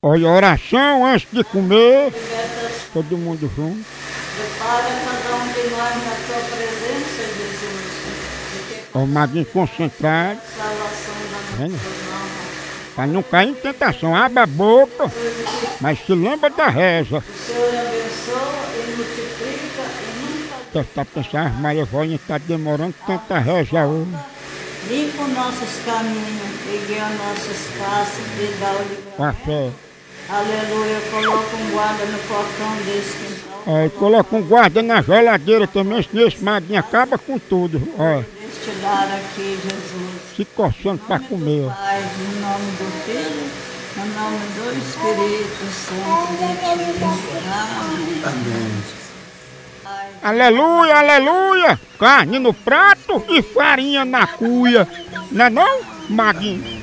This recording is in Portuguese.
Olha, oração antes de comer, todo mundo junto. Prepara cada um de nós na tua presença, Jesus. Ó, maguinho concentrado, a nossa para não cair em tentação. Abre a boca, mas se lembra da reza. O Senhor abençoa e multiplica e nunca Deve estar pensando, ah, Maria Voinha está demorando tanta reza hoje. limpa os nossos caminhos e guia os nossos passos e dá o a livramento. Aleluia. Coloca um guarda no portão desse quintal. Ó, coloca um guarda na geladeira também, senão esse maguinho acaba com tudo. Ó, Deste lar aqui, Jesus. se coçando para comer. ó. Pai, no nome do Filho, no nome do Espírito Santo de Ti. Amém. Aleluia, aleluia! Carne no prato e farinha na cuia. Não é não, maguinho?